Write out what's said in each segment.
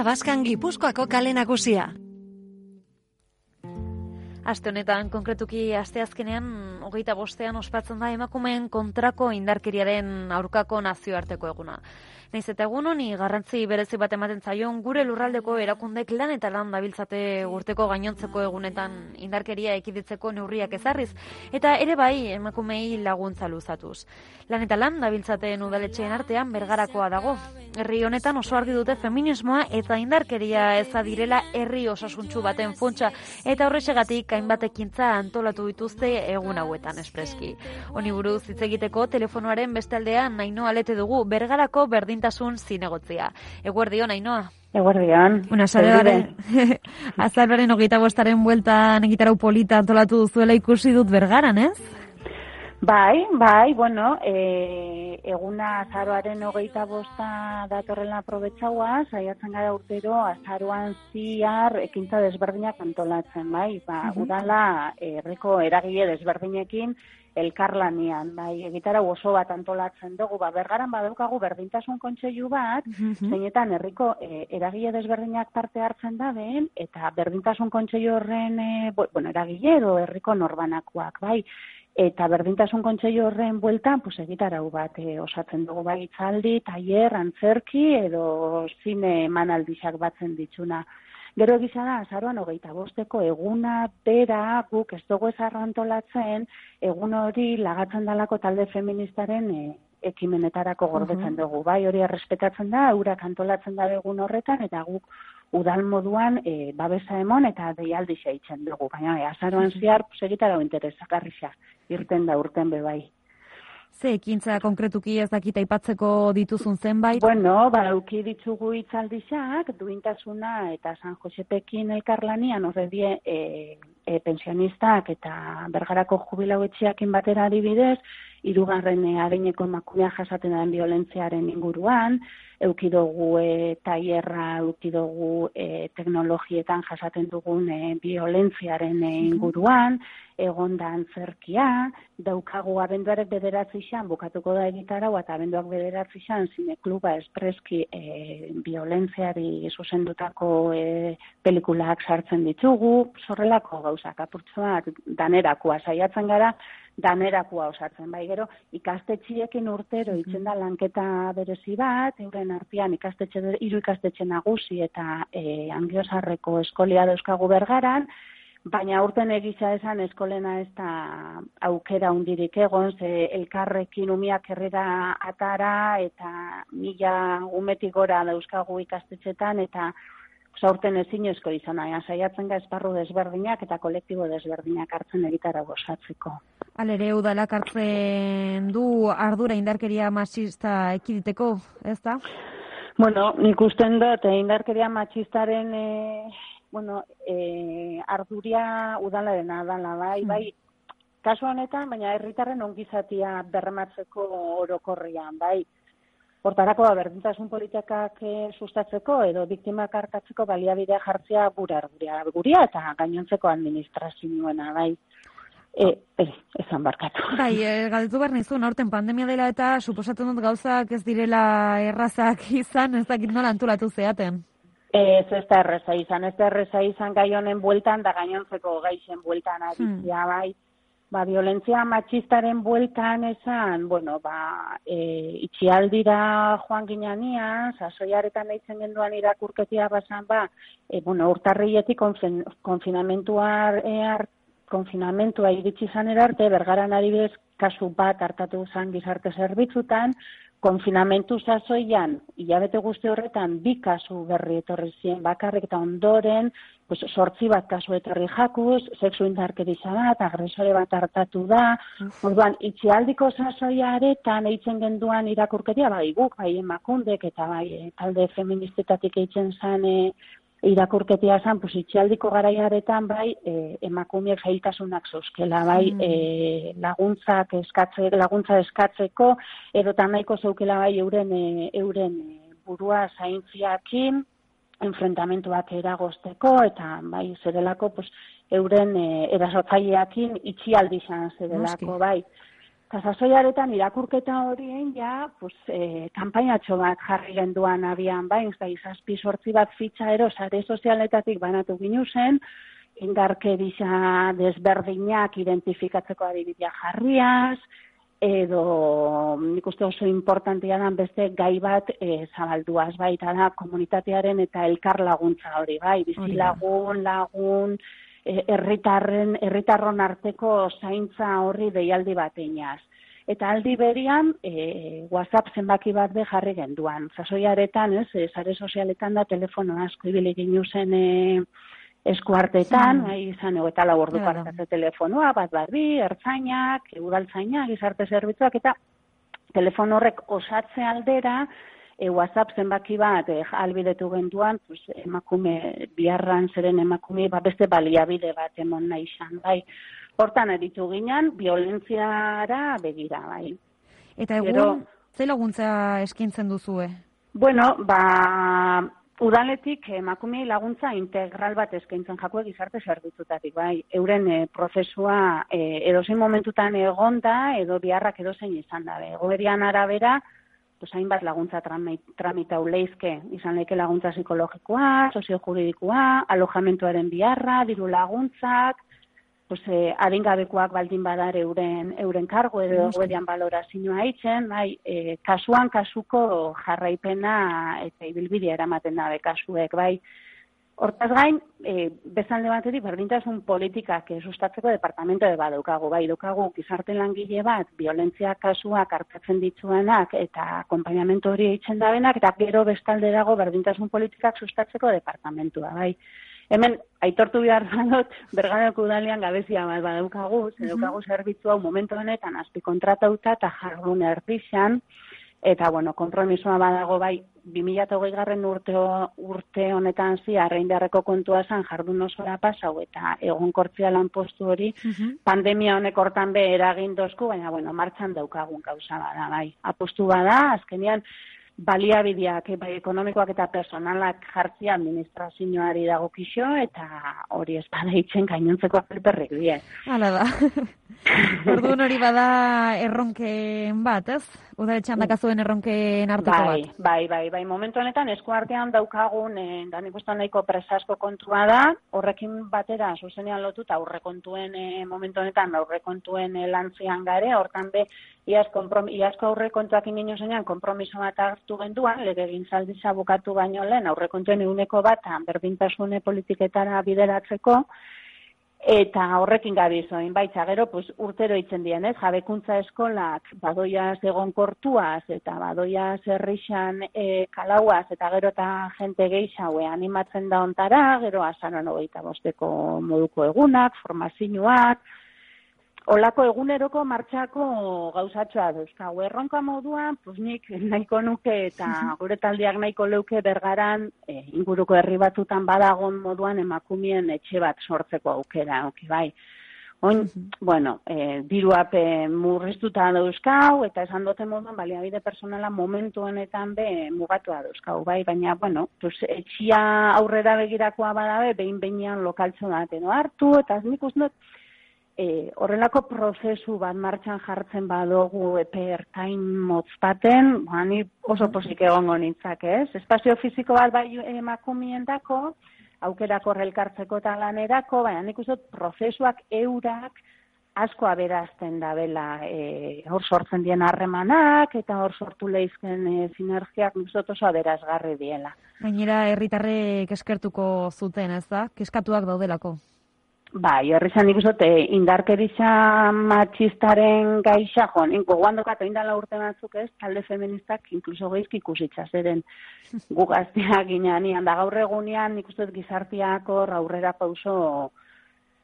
Onda Baskan Gipuzkoako kale nagusia. Aste honetan, konkretuki asteazkenean, hogeita bostean ospatzen da emakumeen kontrako indarkeriaren aurkako nazioarteko eguna. Naiz eta egun honi garrantzi berezi bat ematen zaion gure lurraldeko erakundek lan eta lan dabiltzate urteko gainontzeko egunetan indarkeria ekiditzeko neurriak ezarriz eta ere bai emakumei laguntza luzatuz. Lan eta lan dabiltzateen udaletxeen artean bergarakoa dago. Herri honetan oso argi dute feminismoa eta indarkeria eza direla herri osasuntsu baten funtsa eta horrexegatik hainbat ekintza antolatu dituzte egun hauetan espreski. Honi buruz hitz egiteko telefonoaren bestaldean naino alete dugu bergarako berdin berdintasun zinegotzia. Eguerdion, Ainoa? Eguerdion. Una azalaren, azalaren hogeita bostaren bueltan egitarau polita antolatu duzuela ikusi dut bergaran, ez? Bai, bai, bueno, e, eguna azaroaren hogeita bosta datorrela aprobetsaua, saiatzen gara urtero azaroan ziar ekintza desberdinak antolatzen, bai, ba, uh -huh. udala erreko eragile desberdinekin elkarlanian, bai, egitara oso bat antolatzen dugu, ba, bergaran badaukagu berdintasun kontseilu bat, mm zeinetan herriko e, eragile desberdinak parte hartzen da den, eta berdintasun kontseilu horren, e, bueno, eragile edo herriko norbanakoak, bai, eta berdintasun kontseilu horren bueltan, pues, egitarau bat e, osatzen dugu, bai, itzaldi, taier, antzerki, edo zine manaldixak batzen dituna. Gero egisa da, azaroan hogeita bosteko eguna, bera, guk ez dugu ezarrantolatzen, egun hori lagatzen dalako talde feministaren e, ekimenetarako gordetzen dugu. Bai, hori errespetatzen da, eurak antolatzen da egun horretan, eta guk udal moduan e, babesa emon eta deialdi xaitzen dugu. Baina, e, azaroan ziar, segitara interesakarri irten da urten bebai. Ze ekintza konkretuki ez dakit aipatzeko dituzun zenbait? Bueno, ba, uki ditugu itzaldixak, duintasuna eta San Josepekin elkarlanian horre die e, e, pensionistak eta bergarako jubilauetxeakin batera adibidez, irugarren adineko emakumea jasaten den violentziaren inguruan, eukidogu e, taierra, eukidogu e, teknologietan jasaten dugun e, violentziaren e, inguruan, egon da antzerkia, daukagu abenduarek bederatzi xan, bukatuko da egitarau, eta abenduak bederatzi xan, zine espreski e, violentziari zuzendutako e, pelikulak sartzen ditugu, zorrelako gauzak, apurtzoa, danerakoa saiatzen gara, danerakua osatzen. Bai, gero, ikastetxiekin urtero itzen da lanketa berezi bat, euren artean ikastetxe, iru ikastetxe nagusi eta e, angiosarreko eskolia dauzkagu bergaran, baina urten egisa esan eskolena ez da aukera hundirik egon, ze elkarrekin umiak herrera atara eta mila umetik gora dauzkagu ikastetxetan eta zaurten ezin ezko izan, aia, saiatzen ga esparru desberdinak eta kolektibo desberdinak hartzen egitara gozatzeko. Alere, udalak hartzen du ardura indarkeria machista ekiditeko, ez da? Bueno, nik usten dut, eh, indarkeria machistaren e, bueno, e, arduria udalaren adala, bai, bai, kasu honetan, baina herritarren ongizatia berrematzeko orokorrian, bai, Hortarako da, berdintasun politikak e, sustatzeko edo biktimak hartatzeko baliabidea jartzea gura arguria guria eta gainontzeko administrazioena bai. E, e, esan barkatu. Bai, e, galdetu behar nizu, norten pandemia dela eta suposatzen dut gauzak ez direla errazak izan, ez dakit nola antolatu zeaten. Ez ez da erreza izan, ez da erreza izan gai honen bueltan da gainontzeko gaixen bueltan aditzia hmm. bai ba, violentzia matxistaren bueltan esan, bueno, ba, e, itxialdira joan gineania, sasoiaretan eitzen genduan irakurketia basan, ba, e, bueno, urtarrietik konfin, konfinamentua, e, konfinamentua iritsi zan erarte, bergaran adibidez, kasu bat hartatu zan gizarte zerbitzutan, konfinamentu zazoian, hilabete guzti horretan, bi kasu berri etorri ziren bakarrik eta ondoren, pues, sortzi bat kasu etorri jakuz, seksu indarkeriza bat, agresore bat hartatu da, orduan, itxialdiko zazoia aretan eitzen genduan irakurkeria, bai guk, bai emakundek, eta bai talde feministetatik eitzen zane irakurketia zan, pues, itxialdiko garaiaretan, bai, e, emakumeak zailtasunak zeuskela, bai, mm. e, laguntzak eskatze, laguntza eskatzeko, edo nahiko zeukela, bai, euren, e, euren burua zaintziakin, enfrentamentuak eragosteko, eta, bai, zerelako, pues, euren e, erasotzaileakin itxialdi zan zerelako, bai. Eta sasoiaretan irakurketa horien ja, pues, e, kampainatxo bat jarri genduan abian, bai, usta, izazpi sortzi bat fitxa ero, sare sozialetatik banatu ginu zen, indarkerisa desberdinak identifikatzeko adibidea jarriaz, edo nik uste oso importantia dan beste gai bat e, zabalduaz, bai, eta da komunitatearen eta elkar laguntza hori, bai, bizi lagun, lagun, e, erritarren, erritarron arteko zaintza horri deialdi bat einaz. Eta aldi berian, e, WhatsApp zenbaki bat be jarri genduan. Zasoiaretan, ez, e, zare sozialetan da telefono asko ibili ginu zen, e, eskuartetan, hmm. izan ego eta labordu yeah. telefonoa, bat barri, ertzainak, udaltzainak, gizarte zerbitzuak, eta telefono horrek osatze aldera, e, WhatsApp zenbaki bat e, albidetu genduan, pues, emakume biharran zeren emakume ba, beste baliabide bat emon nahi izan, bai. Hortan eritu ginen, violentziara begira, bai. Eta egun, Gero, ze laguntza eskintzen duzue? Bueno, ba, Udaletik emakumei laguntza integral bat eskaintzen jakue gizarte zerbitzutatik, bai. Euren e, prozesua e, edozein momentutan egonda edo biharrak edozein izan dabe. Egoerian arabera, pues hainbat laguntza tramita uleizke, izan leke laguntza psikologikoa, soziojuridikoa, alojamentuaren biharra, diru laguntzak, pues, eh, adingabekoak baldin badar euren, euren kargo edo egoedian balorazioa haitzen, bai, eh, kasuan kasuko jarraipena eta ibilbidea eramaten dabe kasuek, bai. Hortaz gain, e, bezalde batetik berdintasun politikak e, sustatzeko departamento de badaukagu, bai, daukagu gizarte langile bat, violentzia kasuak hartatzen ditzuenak eta akompainamentu hori eitzen dabenak, eta gero bestalde dago berdintasun politikak sustatzeko departamentua, bai. Hemen aitortu behar dut, berganeko udalian gabezia bat badaukagu, zer daukagu zerbitzu hau momentu honetan azpi kontratauta eta jardun erdixan, eta bueno, kompromisoa badago bai, 2008 garren urte, urte honetan zi, arrein beharreko kontua zan jardun osora pasau, eta egon kortzia lan postu hori, pandemia honek hortan be eragin dozku, baina bueno, martxan daukagun gauza bada, bai. Apostu bada, azkenian, baliabideak, eh, bai ekonomikoak eta personalak jartzia administrazioari dago kixo, eta hori ez bada itzen gainontzeko aperperrik die. Hala da. Orduan hori bada erronken bat, ez? Uda etxan dakazuen erronken arteko bai, bat. Bai, bai, bai. Momentu honetan eskuartean daukagun, eh, da nik nahiko presasko kontua da, horrekin batera, zuzenean lotuta, aurrekontuen eh, momentu honetan, aurrekontuen eh, lantzian gare, hortan be, iazko aurrekontuak inino zenean, kompromiso bat hartu genduan, lege gintzalditza bukatu baino lehen, aurrekontuen eguneko bat, berdintasune politiketara bideratzeko, eta horrekin gabi zoin, baitza gero, pues, urtero itzen dien, ez, jabekuntza eskolak, badoia egon kortuaz, eta badoia zerrixan e, kalauaz, eta gero eta jente gehiago animatzen da ontara, gero azanon hogeita bosteko moduko egunak, formazioak, Olako eguneroko martxako gauzatxoa dauzka. Erronka moduan, pues nik nahiko nuke eta gure taldiak nahiko leuke bergaran e, inguruko herri batutan badagon moduan emakumien etxe bat sortzeko aukera, okay, bai. Oin, bueno, e, diruape murriztuta dauzkau, eta esan dute moduan, baliabide personala momentu honetan be mugatua dauzkau, bai, baina, bueno, pues, etxia aurrera begirakoa badabe, behin behinean lokaltzo bat edo hartu, eta nik uste e, horrelako prozesu bat martxan jartzen badogu epe ertain motz baten, bani oso posik egongo nintzak, ez? Espazio fiziko bat bai emakumien dako, aukerako relkartzeko eta lanerako, baina nik uste prozesuak eurak asko aberazten da bela e, hor sortzen dien harremanak eta hor sortu lehizken e, sinergiak nik uste oso aberazgarri diela. Gainera, herritarrek eskertuko zuten, ez da? Keskatuak daudelako. Bai, horri zan ikusot, indarkeritza matxistaren gaixa, jo, ninko guandokat indala urte batzuk ez, talde feministak inkluso geizki ikusitza zeren gu gaztea ginean, da gaur egunean ikustot gizartiako aurrera pauso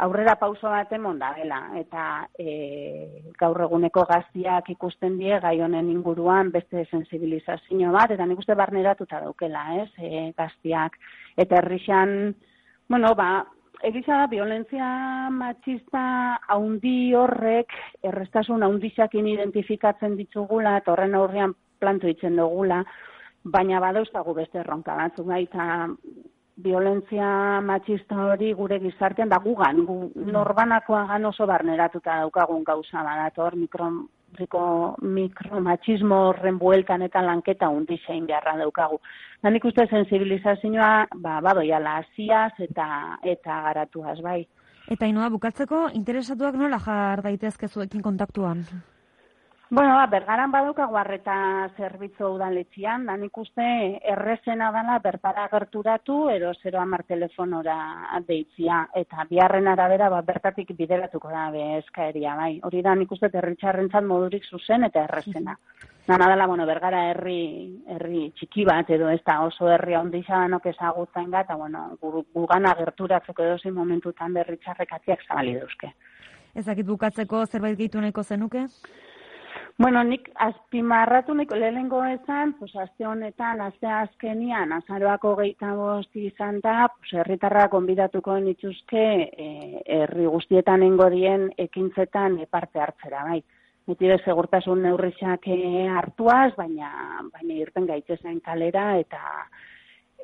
aurrera pauso bat emon da, bela, eta e, gaur eguneko gaztiak ikusten die gai honen inguruan beste sensibilizazio bat, eta nik uste barneratuta daukela, ez, e, gaztiak, eta herrixan, bueno, ba, Egiza da, violentzia matxista haundi horrek, errestasun haundixakin identifikatzen ditugula, eta horren aurrean planto itzen dugula, baina badauztagu beste erronka batzuk, bai, eta violentzia matxista hori gure gizartean da gugan, gu, mm. norbanakoa gan oso barneratuta daukagun gauza badator, mikro, ziko mikromachismo horren bueltan eta lanketa undi zein beharra daukagu. Nan ikuste sensibilizazioa, ba, badoiala, asiaz eta, eta garatuaz, bai. Eta inoa, bukatzeko, interesatuak nola jar daitezke zuekin kontaktuan? Bueno, ba, bergaran baduka guarreta zerbitzu udaletxian, da nik uste errezena dela bertara gerturatu edo 0 amar telefonora deitzia, eta biharren arabera ba, bertatik bideratuko da bezkaeria, bai. Hori da nik uste zat modurik zuzen eta errezena. Nana dela, bueno, bergara herri, herri txiki bat edo ez da oso herri ondisa danok ezagutzen eta bueno, gugana gerturatzeko edo momentutan berritxarrek atiak zabali duzke. Ezakit bukatzeko zerbait gehitu nahiko zenuke? Bueno, nik azpimarratu nik lehenengo esan, pues, azte honetan, azte azkenian, azaroako gehieta bosti izan da, pues, herritarra konbidatuko nituzke eh, herri guztietan ingo dien ekintzetan parte hartzera, bai. Beti segurtasun neurriak eh, hartuaz, baina, baina irten gaitzezen kalera eta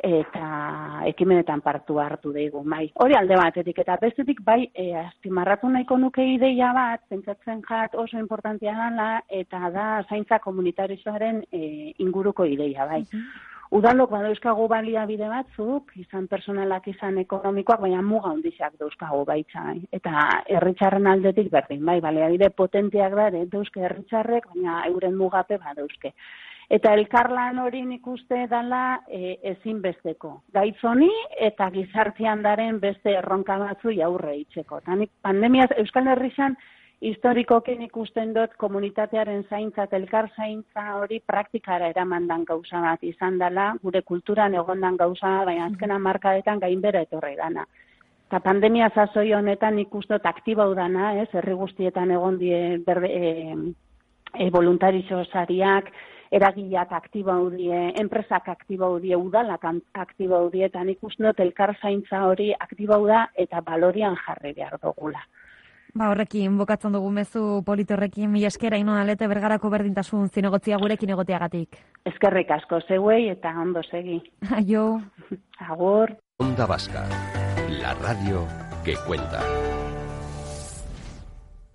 eta ekimenetan partu hartu daigu, bai. Hori alde batetik, eta bestetik, bai, e, azpimarratu nahiko nuke ideia bat, pentsatzen jat oso importantia dela, eta da zaintza komunitarizoaren e, inguruko ideia, bai. Uh -huh. Udalok badauzkagu balia bide batzuk, izan personalak izan ekonomikoak, baina muga ondizak dauzkagu baitza. Bai. Eta herritxarren aldetik berdin, bai, balea bide potentiak da, dauzke herritxarrek, baina euren mugape badauzke. Eta elkarlan hori nik uste dala e, ezinbesteko. Gaitzoni eta gizartean daren beste erronka batzu aurre itxeko. Tanik pandemia Euskal Herrian historikoki ikusten dut komunitatearen zaintza eta elkar zaintza hori praktikara eramandan gauza bat izan dela, gure kulturan egondan gauza, baina azkena markadetan gainbera etorri dana. Eta pandemia zazoi honetan ikustot aktibau dana, ez, herri guztietan egon die berde, e, e, voluntarizio sariak, eragileak aktiba udie, enpresak aktiba udie, udalak aktiba udie, eta nik uste elkar zaintza hori aktiba da eta balorian jarri behar dugula. Ba horrekin, bokatzen dugu mezu politorrekin, mi eskera ino alete bergarako berdintasun zinegotzia gurekin egoteagatik. Eskerrik asko, zeuei eta ondo segi. Aio. Agur. Onda Vasca, la radio que cuenta.